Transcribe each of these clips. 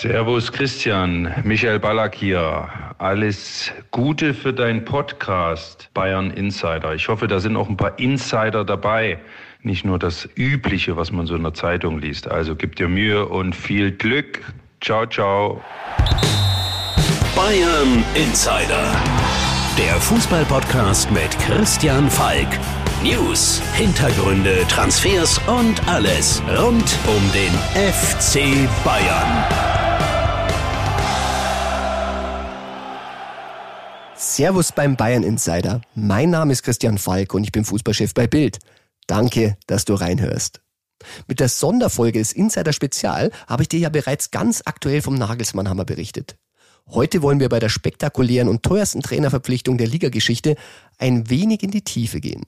Servus Christian, Michael Ballack hier. Alles Gute für deinen Podcast Bayern Insider. Ich hoffe, da sind auch ein paar Insider dabei, nicht nur das Übliche, was man so in der Zeitung liest. Also gib dir Mühe und viel Glück. Ciao, ciao. Bayern Insider. Der Fußballpodcast mit Christian Falk. News, Hintergründe, Transfers und alles rund um den FC Bayern. Servus beim Bayern Insider. Mein Name ist Christian Falk und ich bin Fußballchef bei Bild. Danke, dass du reinhörst. Mit der Sonderfolge des Insider Spezial habe ich dir ja bereits ganz aktuell vom Nagelsmannhammer berichtet. Heute wollen wir bei der spektakulären und teuersten Trainerverpflichtung der Ligageschichte ein wenig in die Tiefe gehen.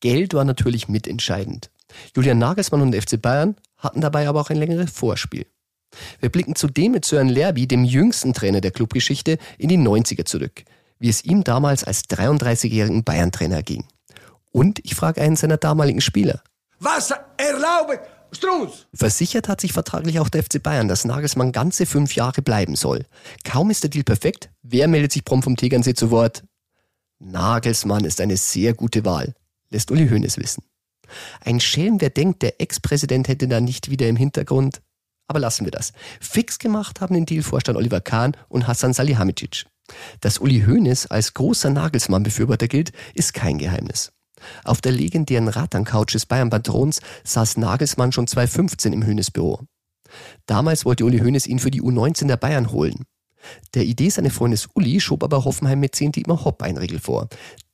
Geld war natürlich mitentscheidend. Julian Nagelsmann und der FC Bayern hatten dabei aber auch ein längeres Vorspiel. Wir blicken zudem mit Sören Lerby, dem jüngsten Trainer der Clubgeschichte, in die 90er zurück, wie es ihm damals als 33-jährigen Bayern-Trainer ging. Und ich frage einen seiner damaligen Spieler. Was erlaube Strunz? Versichert hat sich vertraglich auch der FC Bayern, dass Nagelsmann ganze fünf Jahre bleiben soll. Kaum ist der Deal perfekt, wer meldet sich prompt vom Tegernsee zu Wort? Nagelsmann ist eine sehr gute Wahl lässt Uli Hoeneß wissen. Ein Schelm, wer denkt, der Ex-Präsident hätte da nicht wieder im Hintergrund. Aber lassen wir das. Fix gemacht haben den Deal-Vorstand Oliver Kahn und Hassan Salihamidzic. Dass Uli Hoeneß als großer Nagelsmann-Befürworter gilt, ist kein Geheimnis. Auf der legendären Ratern-Couch des Bayern-Patrons saß Nagelsmann schon 2015 im Hoeneß-Büro. Damals wollte Uli Hoeneß ihn für die U19 der Bayern holen. Der Idee seines Freundes Uli schob aber Hoffenheim mit 10 Dietmar Hopp ein Regel vor.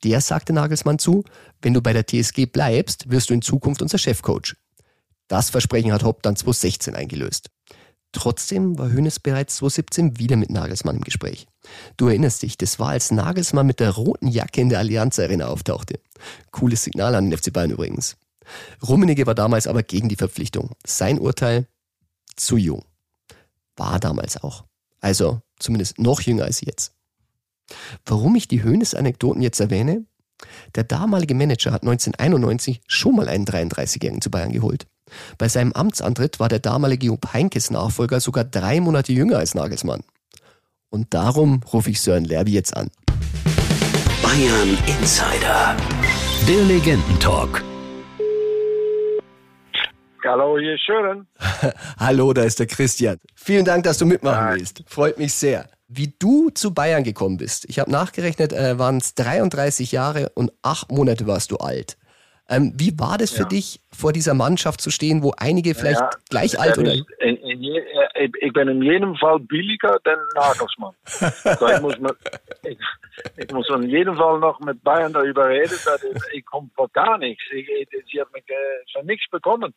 Der sagte Nagelsmann zu, wenn du bei der TSG bleibst, wirst du in Zukunft unser Chefcoach. Das Versprechen hat Hopp dann 2016 eingelöst. Trotzdem war Hönes bereits 2017 wieder mit Nagelsmann im Gespräch. Du erinnerst dich, das war als Nagelsmann mit der roten Jacke in der Allianz Arena auftauchte. Cooles Signal an den FC Bayern übrigens. Rummenigge war damals aber gegen die Verpflichtung. Sein Urteil? Zu jung. War damals auch. Also zumindest noch jünger als jetzt. Warum ich die Höhnes-Anekdoten jetzt erwähne? Der damalige Manager hat 1991 schon mal einen 33-Jährigen zu Bayern geholt. Bei seinem Amtsantritt war der damalige Jupp Heinkes Nachfolger sogar drei Monate jünger als Nagelsmann. Und darum rufe ich Sören Lerby jetzt an. Bayern Insider. Der Legendentalk. Hallo, hier ist Sören. Hallo, da ist der Christian. Vielen Dank, dass du mitmachen willst. Freut mich sehr wie du zu Bayern gekommen bist. Ich habe nachgerechnet, äh, waren es 33 Jahre und acht Monate warst du alt. Ähm, wie war das für ja. dich, vor dieser Mannschaft zu stehen, wo einige vielleicht ja, gleich alt oder? In, in je, ich bin in jedem Fall billiger denn Nagelsmann. also ich, muss mit, ich, ich, muss in jedem Fall noch mit Bayern darüber reden, dass ich, ich komme vor gar nichts. Ich, sie hat mich äh, schon nichts bekommen.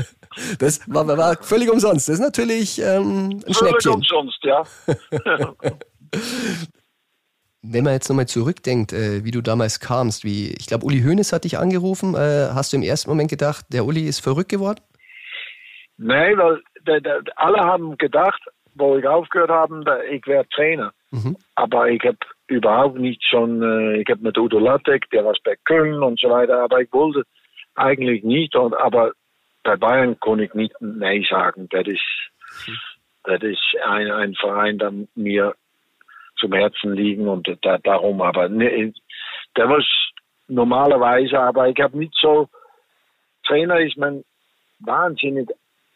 das war, war, völlig umsonst. Das ist natürlich ähm, ein völlig Schnäppchen. umsonst, ja. Wenn man jetzt nochmal zurückdenkt, äh, wie du damals kamst, wie ich glaube, Uli Hoeneß hat dich angerufen. Äh, hast du im ersten Moment gedacht, der Uli ist verrückt geworden? Nein, weil der, der, alle haben gedacht, wo ich aufgehört habe, ich wäre Trainer. Mhm. Aber ich habe überhaupt nicht schon, äh, ich habe mit Udo Lattek, der was bei Köln und so weiter, aber ich wollte eigentlich nicht. Und, aber bei Bayern konnte ich nicht Nein sagen. Das ist, mhm. das ist ein, ein Verein, der mir zum Herzen liegen und da, darum aber ne, der muss normalerweise, aber ich habe nicht so Trainer ist man wahnsinnig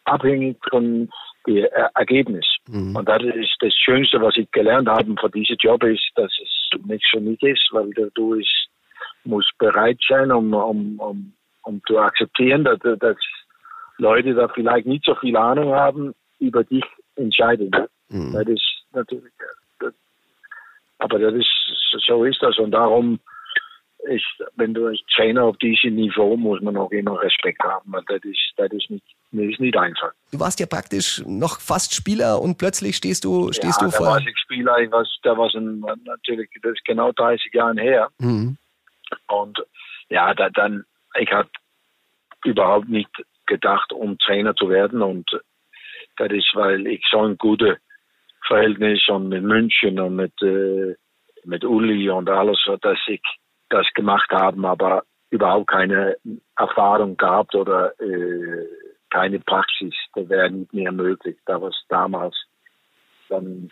abhängig von dem Ergebnis. Mhm. Und das ist das Schönste, was ich gelernt habe von diesem Job, ist, dass es nicht für mich ist, weil du ist, musst bereit sein, um, um, um, um zu akzeptieren, dass, dass Leute da vielleicht nicht so viel Ahnung haben, über dich entscheiden. Mhm. Das ist natürlich aber das ist, so ist das. Und darum ist, wenn du als Trainer auf diesem Niveau muss man auch immer Respekt haben. Das ist, das ist nicht, das ist nicht einfach. Du warst ja praktisch noch fast Spieler und plötzlich stehst du, stehst ja, du vor. Da war ich Spieler, ich war, da war ein, natürlich, das ist genau 30 Jahre her. Mhm. Und ja, da, dann, ich habe überhaupt nicht gedacht, um Trainer zu werden. Und das ist, weil ich so ein guter Verhältnis und mit München und mit, äh, mit Uli und alles, dass ich das gemacht habe, aber überhaupt keine Erfahrung gehabt oder äh, keine Praxis. Das wäre nicht mehr möglich. Da war damals dann,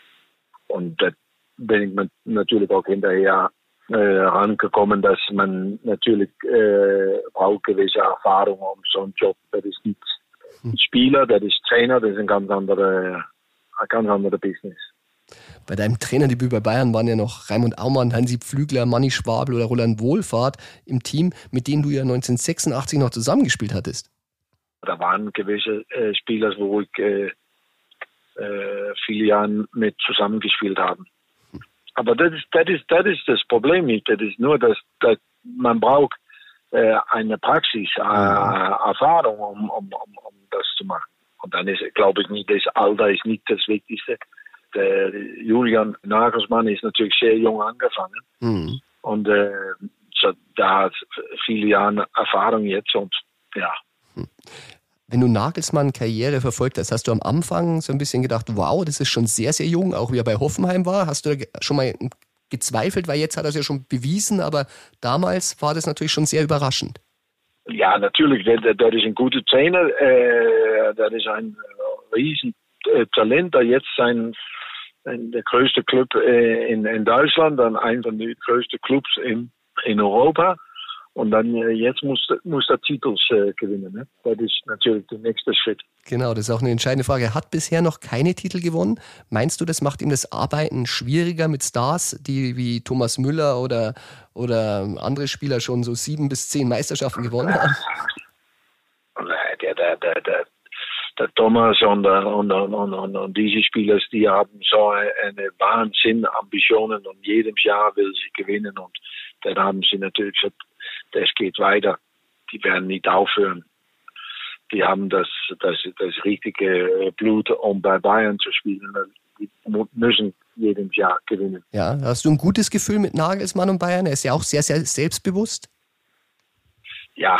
und da bin ich natürlich auch hinterher äh, rangekommen, dass man natürlich äh, braucht gewisse Erfahrung um so einen Job. Das ist nicht Spieler, das ist Trainer, das ist ein ganz anderer, ein ganz anderer Business. Bei deinem Trainerdebüt bei Bayern waren ja noch Raimund Aumann, Hansi Pflügler, Manni Schwabel oder Roland Wohlfahrt im Team, mit denen du ja 1986 noch zusammengespielt hattest. Da waren gewisse äh, Spieler, wo ich äh, äh, viele Jahre mit zusammengespielt habe. Aber das ist, das ist, das ist das Problem nicht. Das ist nur, dass, dass man braucht äh, eine Praxis, äh, Erfahrung, um, um, um, um das zu machen. Und dann ist, glaube ich nicht, das Alter ist nicht das Wichtigste. Der Julian Nagelsmann ist natürlich sehr jung angefangen. Mhm. Und äh, so, da hat viele Jahre Erfahrung jetzt und ja. Wenn du Nagelsmann Karriere verfolgt hast, hast du am Anfang so ein bisschen gedacht, wow, das ist schon sehr, sehr jung, auch wie er bei Hoffenheim war. Hast du da schon mal gezweifelt, weil jetzt hat er es ja schon bewiesen, aber damals war das natürlich schon sehr überraschend. Ja, natürlich, der, der ist ein guter Trainer, äh, der ist ein riesen äh, Talent, der jetzt sein, ein, der größte Club in, in Deutschland, dann einer den größten Clubs in, in Europa. Und dann jetzt muss, muss der Titel gewinnen. Ne? Das ist natürlich der nächste Schritt. Genau, das ist auch eine entscheidende Frage. Er hat bisher noch keine Titel gewonnen. Meinst du, das macht ihm das Arbeiten schwieriger mit Stars, die wie Thomas Müller oder, oder andere Spieler schon so sieben bis zehn Meisterschaften gewonnen haben? Der, der, der, der, der Thomas und, und, und, und, und diese Spieler, die haben so eine Wahnsinn Ambitionen und jedem Jahr will sie gewinnen und dann haben sie natürlich gesagt, das geht weiter. Die werden nicht aufhören. Die haben das, das, das richtige Blut, um bei Bayern zu spielen. Die müssen jedes Jahr gewinnen. Ja, hast du ein gutes Gefühl mit Nagelsmann und Bayern? Er ist ja auch sehr, sehr selbstbewusst. Ja,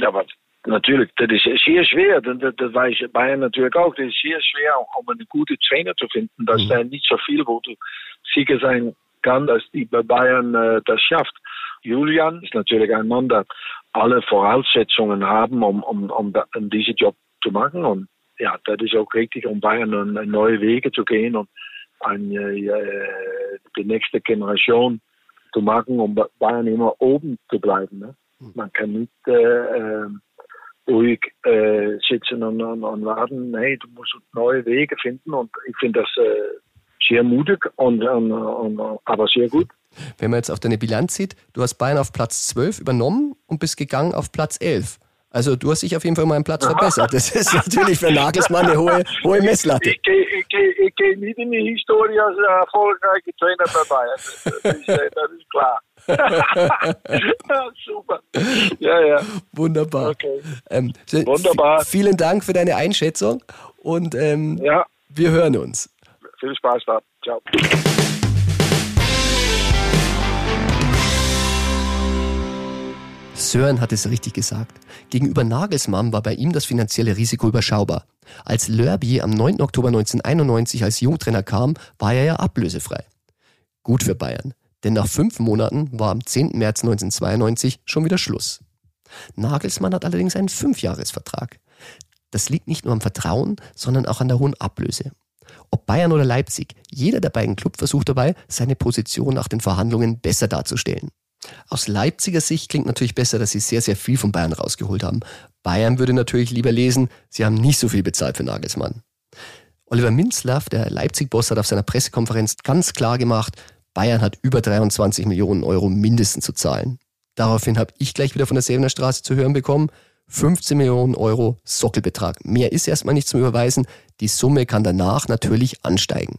aber natürlich, das ist sehr schwer. Das, das weiß Bayern natürlich auch. Das ist sehr schwer, um einen guten Trainer zu finden. Das mhm. sind nicht so viele, wo du sicher sein kann, dass die bei Bayern äh, das schafft. Julian ist natürlich ein Mann, der alle Voraussetzungen haben, um, um, um, um diesen Job zu machen. Und ja, das ist auch richtig, um Bayern neue Wege zu gehen und eine, äh, die nächste Generation zu machen, um Bayern immer oben zu bleiben. Ne? Man kann nicht äh, ruhig äh, sitzen und, und, und warten. Nee, du musst neue Wege finden und ich finde das äh, sehr mutig und, und, und, aber sehr gut. Wenn man jetzt auf deine Bilanz sieht, du hast Bayern auf Platz 12 übernommen und bist gegangen auf Platz 11. Also du hast dich auf jeden Fall mal einen Platz verbessert. Das ist natürlich für Nagelsmann eine hohe, hohe Messlatte. Ich, gehe nicht in die Historie als erfolgreicher Trainer bei Bayern. Das ist, das ist klar. Super. Ja, ja. Wunderbar. Okay. Ähm, Wunderbar. Vielen Dank für deine Einschätzung und ähm, ja. wir hören uns. Viel Spaß da. Ciao. Sören hat es richtig gesagt. Gegenüber Nagelsmann war bei ihm das finanzielle Risiko überschaubar. Als Lörby am 9. Oktober 1991 als Jungtrainer kam, war er ja ablösefrei. Gut für Bayern, denn nach fünf Monaten war am 10. März 1992 schon wieder Schluss. Nagelsmann hat allerdings einen Fünfjahresvertrag. Das liegt nicht nur am Vertrauen, sondern auch an der hohen Ablöse. Ob Bayern oder Leipzig, jeder der beiden Club versucht dabei, seine Position nach den Verhandlungen besser darzustellen. Aus Leipziger Sicht klingt natürlich besser, dass sie sehr, sehr viel von Bayern rausgeholt haben. Bayern würde natürlich lieber lesen, sie haben nicht so viel bezahlt für Nagelsmann. Oliver Minzlaff, der Leipzig-Boss, hat auf seiner Pressekonferenz ganz klar gemacht, Bayern hat über 23 Millionen Euro mindestens zu zahlen. Daraufhin habe ich gleich wieder von der Säbener Straße zu hören bekommen, 15 Millionen Euro Sockelbetrag. Mehr ist erstmal nicht zum Überweisen. Die Summe kann danach natürlich ansteigen.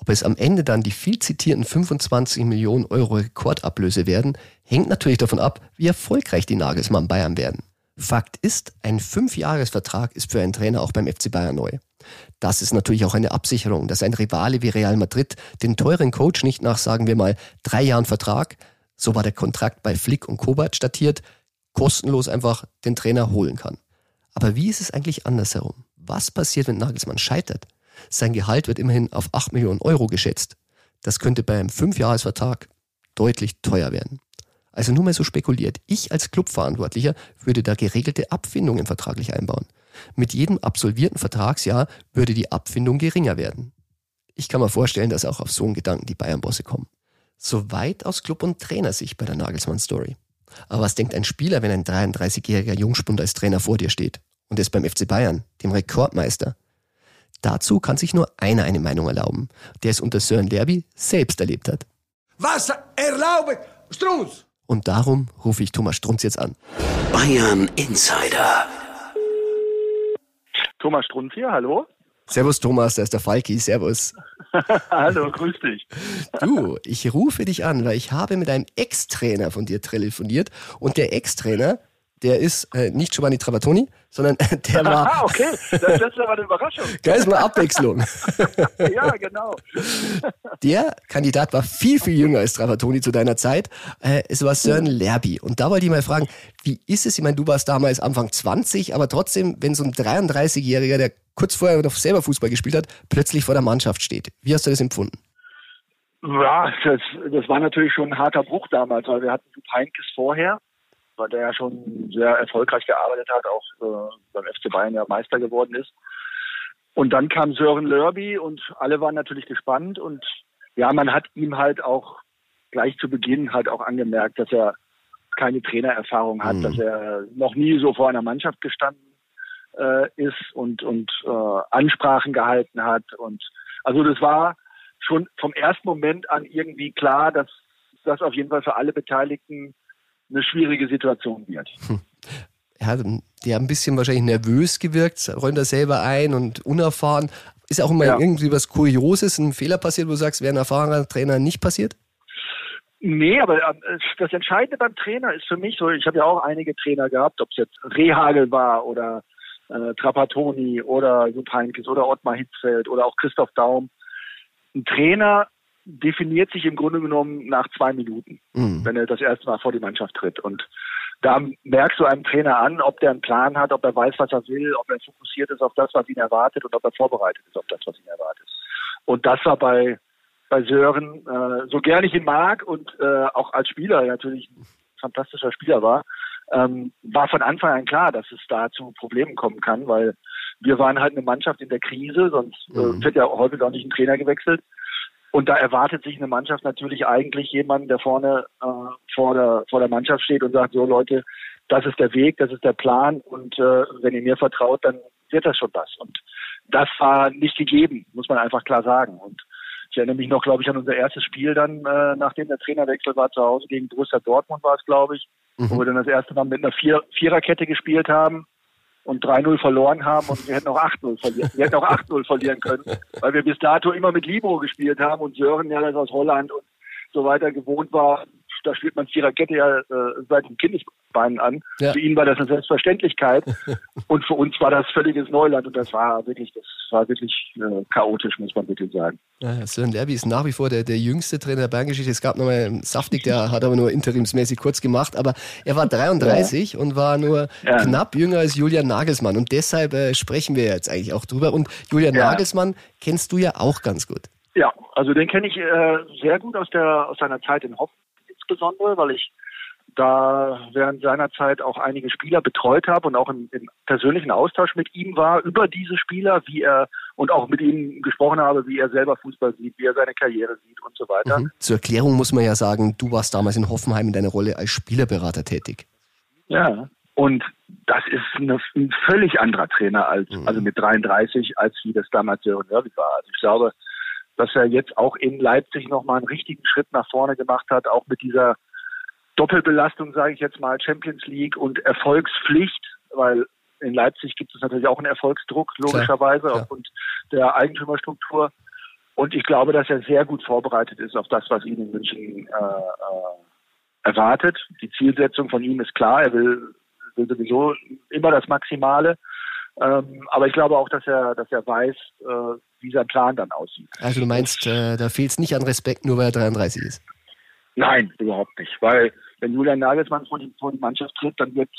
Ob es am Ende dann die viel zitierten 25 Millionen Euro Rekordablöse werden, hängt natürlich davon ab, wie erfolgreich die Nagelsmann Bayern werden. Fakt ist, ein Fünfjahresvertrag ist für einen Trainer auch beim FC Bayern neu. Das ist natürlich auch eine Absicherung, dass ein Rivale wie Real Madrid den teuren Coach nicht nach, sagen wir mal, drei Jahren Vertrag, so war der Kontrakt bei Flick und Kovac datiert, kostenlos einfach den Trainer holen kann. Aber wie ist es eigentlich andersherum? Was passiert, wenn Nagelsmann scheitert? Sein Gehalt wird immerhin auf 8 Millionen Euro geschätzt. Das könnte bei einem Fünfjahresvertrag deutlich teuer werden. Also nur mal so spekuliert. Ich als Clubverantwortlicher würde da geregelte Abfindungen vertraglich einbauen. Mit jedem absolvierten Vertragsjahr würde die Abfindung geringer werden. Ich kann mir vorstellen, dass auch auf so einen Gedanken die Bayern-Bosse kommen. Soweit aus Club- und Trainersicht bei der Nagelsmann-Story. Aber was denkt ein Spieler, wenn ein 33-jähriger Jungspund als Trainer vor dir steht? Und ist beim FC Bayern, dem Rekordmeister. Dazu kann sich nur einer eine Meinung erlauben, der es unter Sören Lerby selbst erlebt hat. Was erlaubt Strunz? Und darum rufe ich Thomas Strunz jetzt an. Bayern Insider. Thomas Strunz hier, hallo. Servus Thomas, da ist der Falki, servus. hallo, grüß dich. Du, ich rufe dich an, weil ich habe mit einem Ex-Trainer von dir telefoniert und der Ex-Trainer, der ist äh, nicht Giovanni Trapattoni, sondern der war. Ah, okay, das, das ist aber eine Überraschung. Da ist mal Abwechslung. ja, genau. Der Kandidat war viel, viel jünger als Trapattoni zu deiner Zeit. Äh, es war Sören Lerby. Und da wollte ich mal fragen, wie ist es? Ich meine, du warst damals Anfang 20, aber trotzdem, wenn so ein 33-Jähriger, der kurz vorher noch selber Fußball gespielt hat, plötzlich vor der Mannschaft steht. Wie hast du das empfunden? Ja, das, das war natürlich schon ein harter Bruch damals, weil wir hatten Heinkes vorher weil der ja schon sehr erfolgreich gearbeitet hat, auch äh, beim FC Bayern ja Meister geworden ist. Und dann kam Sören Lörby und alle waren natürlich gespannt und ja, man hat ihm halt auch gleich zu Beginn halt auch angemerkt, dass er keine Trainererfahrung hat, mhm. dass er noch nie so vor einer Mannschaft gestanden äh, ist und und äh, Ansprachen gehalten hat und also das war schon vom ersten Moment an irgendwie klar, dass das auf jeden Fall für alle Beteiligten eine schwierige Situation wird. Hm. Ja, die haben ein bisschen wahrscheinlich nervös gewirkt, räumt er selber ein und unerfahren. Ist auch immer ja. irgendwie was Kurioses, ein Fehler passiert, wo du sagst, wäre ein erfahrener Trainer nicht passiert? Nee, aber ähm, das Entscheidende beim Trainer ist für mich so, ich habe ja auch einige Trainer gehabt, ob es jetzt Rehagel war oder äh, Trapattoni oder Jupp Heynckes oder Ottmar Hitzfeld oder auch Christoph Daum. Ein Trainer definiert sich im Grunde genommen nach zwei Minuten, mhm. wenn er das erste Mal vor die Mannschaft tritt. Und da merkst du einem Trainer an, ob der einen Plan hat, ob er weiß, was er will, ob er fokussiert ist auf das, was ihn erwartet und ob er vorbereitet ist auf das, was ihn erwartet. Und das war bei, bei Sören, äh, so gern ich ihn mag und äh, auch als Spieler natürlich ein fantastischer Spieler war, ähm, war von Anfang an klar, dass es da zu Problemen kommen kann, weil wir waren halt eine Mannschaft in der Krise, sonst äh, mhm. wird ja häufig auch nicht ein Trainer gewechselt. Und da erwartet sich eine Mannschaft natürlich eigentlich jemanden, der vorne äh, vor, der, vor der Mannschaft steht und sagt, so Leute, das ist der Weg, das ist der Plan und äh, wenn ihr mir vertraut, dann wird das schon was. Und das war nicht gegeben, muss man einfach klar sagen. Und ich erinnere mich noch, glaube ich, an unser erstes Spiel dann, äh, nachdem der Trainerwechsel war zu Hause gegen Borussia Dortmund war es, glaube ich, mhm. wo wir dann das erste Mal mit einer Vier Viererkette gespielt haben und 3-0 verloren haben und wir hätten auch 8-0 verlieren. Wir hätten auch 8-0 verlieren können, weil wir bis dato immer mit Libro gespielt haben und Sören ja das aus Holland und so weiter gewohnt war, da spielt man Viererkette ja äh, seit dem Kindesbeinen an. Ja. Für ihn war das eine Selbstverständlichkeit und für uns war das völliges Neuland und das war wirklich, das war wirklich äh, chaotisch, muss man wirklich sagen. Ja, Sören Lerby ist nach wie vor der, der jüngste Trainer der Bayern-Geschichte. Es gab nochmal Saftig, der hat aber nur interimsmäßig kurz gemacht, aber er war 33 ja. und war nur knapp jünger als Julian Nagelsmann und deshalb äh, sprechen wir jetzt eigentlich auch drüber. Und Julian Nagelsmann kennst du ja auch ganz gut. Ja, also den kenne ich äh, sehr gut aus der aus seiner Zeit in Hoffenheim insbesondere, weil ich da während seiner Zeit auch einige Spieler betreut habe und auch im, im, persönlichen Austausch mit ihm war über diese Spieler, wie er und auch mit ihm gesprochen habe, wie er selber Fußball sieht, wie er seine Karriere sieht und so weiter. Mhm. Zur Erklärung muss man ja sagen, du warst damals in Hoffenheim in deiner Rolle als Spielerberater tätig. Ja, und das ist eine, ein völlig anderer Trainer als, mhm. also mit 33, als wie das damals Sören Nörby war. Also ich glaube, dass er jetzt auch in Leipzig nochmal einen richtigen Schritt nach vorne gemacht hat, auch mit dieser Doppelbelastung, sage ich jetzt mal, Champions League und Erfolgspflicht, weil in Leipzig gibt es natürlich auch einen Erfolgsdruck, logischerweise, klar, klar. aufgrund der Eigentümerstruktur. Und ich glaube, dass er sehr gut vorbereitet ist auf das, was ihn in München äh, äh, erwartet. Die Zielsetzung von ihm ist klar, er will, will sowieso immer das Maximale. Ähm, aber ich glaube auch, dass er, dass er weiß, äh, dieser Plan dann aussieht. Also du meinst, äh, da fehlt es nicht an Respekt, nur weil er 33 ist? Nein, überhaupt nicht. Weil wenn Julian Nagelsmann vor die, vor die Mannschaft tritt, dann wird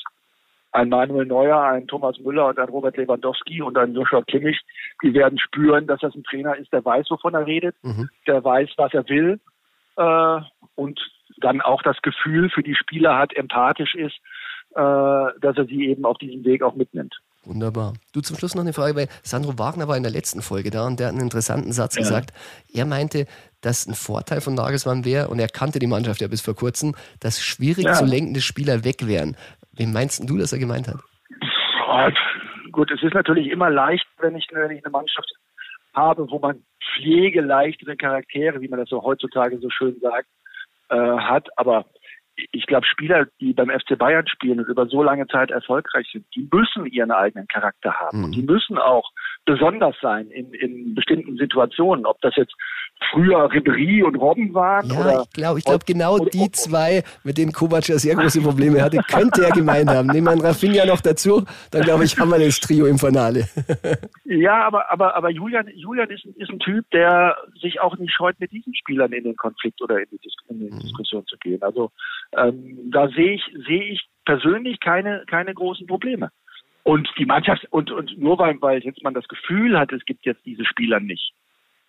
ein Manuel Neuer, ein Thomas Müller und ein Robert Lewandowski und ein Joshua Kimmich, die werden spüren, dass das ein Trainer ist, der weiß, wovon er redet, mhm. der weiß, was er will äh, und dann auch das Gefühl für die Spieler hat, empathisch ist, äh, dass er sie eben auf diesem Weg auch mitnimmt. Wunderbar. Du zum Schluss noch eine Frage, weil Sandro Wagner war in der letzten Folge da und der hat einen interessanten Satz ja. gesagt. Er meinte, dass ein Vorteil von Nagelsmann wäre, und er kannte die Mannschaft ja bis vor kurzem, dass schwierig ja. zu lenkende Spieler weg wären. Wem meinst du, dass er gemeint hat? Gut, es ist natürlich immer leicht, wenn ich, wenn ich eine Mannschaft habe, wo man pflegeleichtere Charaktere, wie man das so heutzutage so schön sagt, äh, hat. Aber ich glaube, Spieler, die beim FC Bayern spielen und über so lange Zeit erfolgreich sind, die müssen ihren eigenen Charakter haben. Mhm. Und die müssen auch besonders sein in, in bestimmten Situationen. Ob das jetzt früher Ribéry und Robben waren. Ja, oder, ich glaube, ich glaub, genau oder, die zwei, mit denen Kovac ja sehr große Probleme hatte, könnte er gemeint haben. Nehmen wir Rafinha noch dazu, dann glaube ich, haben wir das Trio im Finale. ja, aber, aber, aber Julian, Julian ist, ist ein Typ, der sich auch nicht scheut, mit diesen Spielern in den Konflikt oder in die, Dis in die mhm. Diskussion zu gehen. Also ähm, da sehe ich, sehe ich persönlich keine, keine großen Probleme. Und die Mannschaft, und, und nur weil, weil jetzt man das Gefühl hat, es gibt jetzt diese Spieler nicht,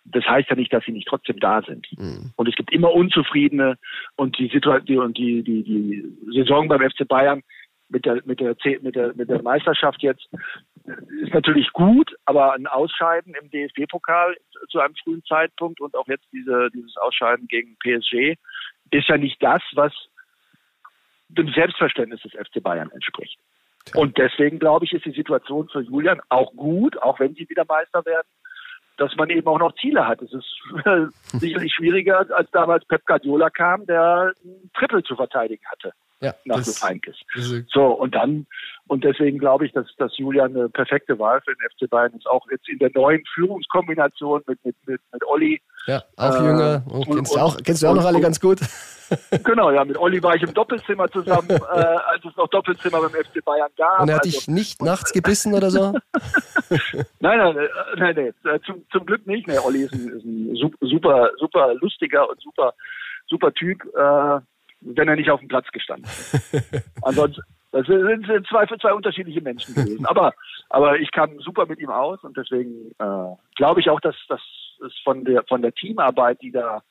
das heißt ja nicht, dass sie nicht trotzdem da sind. Mhm. Und es gibt immer Unzufriedene und die Situation und die, die, die Saison beim FC Bayern mit der, mit der, mit der, mit der Meisterschaft jetzt ist natürlich gut, aber ein Ausscheiden im DFB-Pokal zu einem frühen Zeitpunkt und auch jetzt diese, dieses Ausscheiden gegen PSG ist ja nicht das, was dem Selbstverständnis des FC Bayern entspricht. Und deswegen glaube ich, ist die Situation für Julian auch gut, auch wenn sie wieder Meister werden, dass man eben auch noch Ziele hat. Es ist sicherlich schwieriger, als damals Pep Guardiola kam, der ein Triple zu verteidigen hatte. Ja, nach das, Heinkes. So, und dann, und deswegen glaube ich, dass, dass Julian eine perfekte Wahl für den FC Bayern ist, auch jetzt in der neuen Führungskombination mit, mit, mit, mit Olli. Ja, auch äh, jünger. Kennst, du auch, kennst du auch noch alle ganz gut? Genau, ja, mit Olli war ich im Doppelzimmer zusammen, äh, als es noch Doppelzimmer beim FC Bayern gab. Und er hat also, dich nicht nachts gebissen oder so? nein, nein, äh, nein, nein, äh, zum, zum Glück nicht. Nee, Olli ist ein, ist ein super, super lustiger und super, super Typ, äh, wenn er nicht auf dem Platz gestanden hätte. Ansonsten, das sind zwei, zwei unterschiedliche Menschen gewesen. Aber, aber ich kam super mit ihm aus und deswegen äh, glaube ich auch, dass, dass es von der, von der Teamarbeit, die da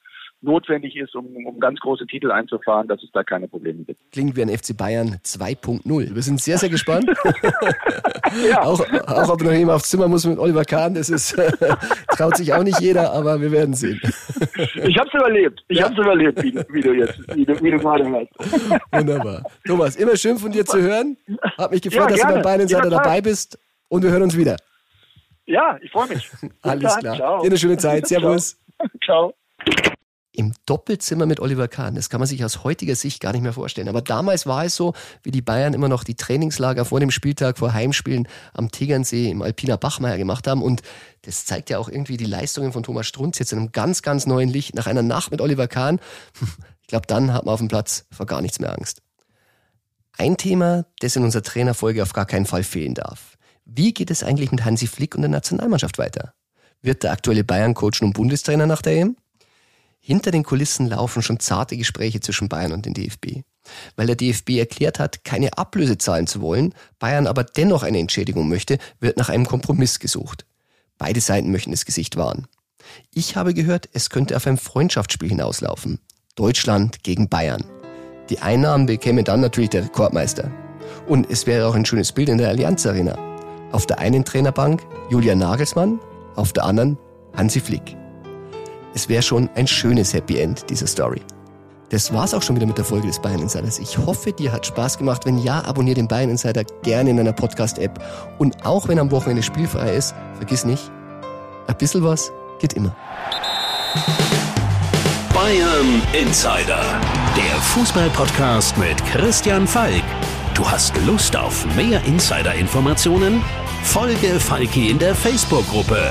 notwendig ist, um, um ganz große Titel einzufahren, dass es da keine Probleme gibt. Klingt wie ein FC Bayern 2.0. Wir sind sehr, sehr gespannt. ja. auch, auch ob noch jemand aufs Zimmer muss mit Oliver Kahn, das ist, traut sich auch nicht jeder, aber wir werden sehen. ich habe es überlebt. Ich ja. habe es überlebt, wie, wie, du jetzt, wie du, wie du gerade hörst. Wunderbar. Thomas, immer schön von dir zu hören. Hat mich gefreut, ja, dass du beim Bayern Insider dabei bist und wir hören uns wieder. Ja, ich freue mich. Alles klar. Ciao. Dir eine schöne Zeit. Servus. Ciao. Im Doppelzimmer mit Oliver Kahn, das kann man sich aus heutiger Sicht gar nicht mehr vorstellen. Aber damals war es so, wie die Bayern immer noch die Trainingslager vor dem Spieltag, vor Heimspielen am Tegernsee im Alpina Bachmeier gemacht haben. Und das zeigt ja auch irgendwie die Leistungen von Thomas Strunz jetzt in einem ganz, ganz neuen Licht. Nach einer Nacht mit Oliver Kahn, ich glaube, dann hat man auf dem Platz vor gar nichts mehr Angst. Ein Thema, das in unserer Trainerfolge auf gar keinen Fall fehlen darf. Wie geht es eigentlich mit Hansi Flick und der Nationalmannschaft weiter? Wird der aktuelle Bayern-Coach nun Bundestrainer nach der EM? Hinter den Kulissen laufen schon zarte Gespräche zwischen Bayern und dem DFB. Weil der DFB erklärt hat, keine Ablöse zahlen zu wollen, Bayern aber dennoch eine Entschädigung möchte, wird nach einem Kompromiss gesucht. Beide Seiten möchten das Gesicht wahren. Ich habe gehört, es könnte auf ein Freundschaftsspiel hinauslaufen. Deutschland gegen Bayern. Die Einnahmen bekäme dann natürlich der Rekordmeister. Und es wäre auch ein schönes Bild in der Allianz Arena. Auf der einen Trainerbank Julian Nagelsmann, auf der anderen Hansi Flick. Es wäre schon ein schönes Happy End dieser Story. Das war's auch schon wieder mit der Folge des Bayern Insiders. Ich hoffe, dir hat Spaß gemacht. Wenn ja, abonniere den Bayern Insider gerne in deiner Podcast-App. Und auch wenn am Wochenende spielfrei ist, vergiss nicht, ein bisschen was geht immer. Bayern Insider, der Fußball-Podcast mit Christian Falk. Du hast Lust auf mehr Insider-Informationen? Folge Falki in der Facebook-Gruppe